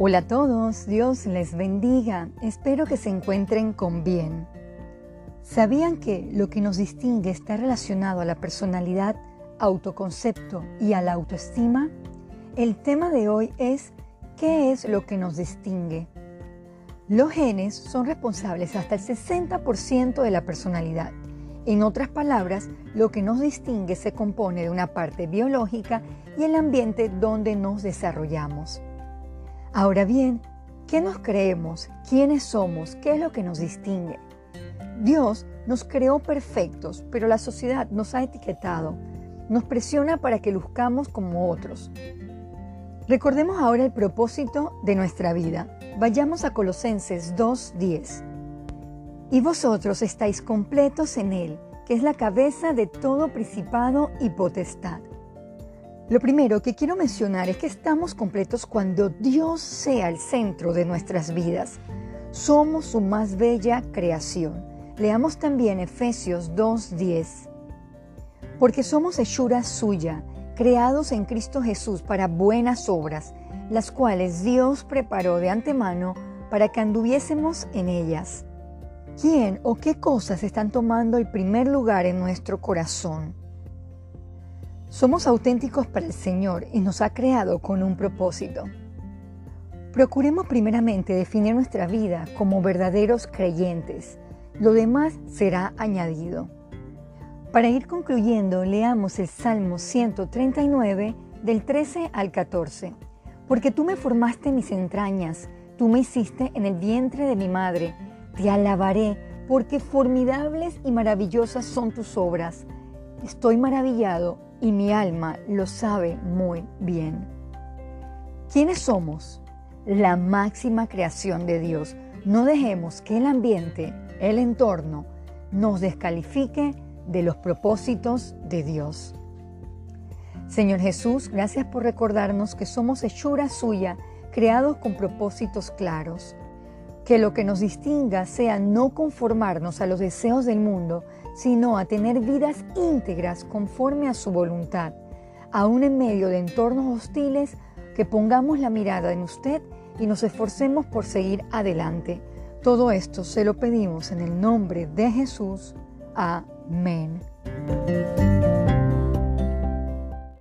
Hola a todos, Dios les bendiga, espero que se encuentren con bien. ¿Sabían que lo que nos distingue está relacionado a la personalidad, autoconcepto y a la autoestima? El tema de hoy es ¿qué es lo que nos distingue? Los genes son responsables hasta el 60% de la personalidad. En otras palabras, lo que nos distingue se compone de una parte biológica y el ambiente donde nos desarrollamos. Ahora bien, ¿qué nos creemos? ¿Quiénes somos? ¿Qué es lo que nos distingue? Dios nos creó perfectos, pero la sociedad nos ha etiquetado, nos presiona para que luzcamos como otros. Recordemos ahora el propósito de nuestra vida. Vayamos a Colosenses 2.10. Y vosotros estáis completos en Él, que es la cabeza de todo principado y potestad. Lo primero que quiero mencionar es que estamos completos cuando Dios sea el centro de nuestras vidas. Somos su más bella creación. Leamos también Efesios 2.10. Porque somos hechura suya, creados en Cristo Jesús para buenas obras, las cuales Dios preparó de antemano para que anduviésemos en ellas. ¿Quién o qué cosas están tomando el primer lugar en nuestro corazón? Somos auténticos para el Señor y nos ha creado con un propósito. Procuremos primeramente definir nuestra vida como verdaderos creyentes. Lo demás será añadido. Para ir concluyendo, leamos el Salmo 139 del 13 al 14. Porque tú me formaste mis entrañas, tú me hiciste en el vientre de mi madre. Te alabaré, porque formidables y maravillosas son tus obras. Estoy maravillado y mi alma lo sabe muy bien. ¿Quiénes somos? La máxima creación de Dios. No dejemos que el ambiente, el entorno, nos descalifique de los propósitos de Dios. Señor Jesús, gracias por recordarnos que somos hechura suya, creados con propósitos claros. Que lo que nos distinga sea no conformarnos a los deseos del mundo, sino a tener vidas íntegras conforme a su voluntad. Aún en medio de entornos hostiles, que pongamos la mirada en usted y nos esforcemos por seguir adelante. Todo esto se lo pedimos en el nombre de Jesús. Amén.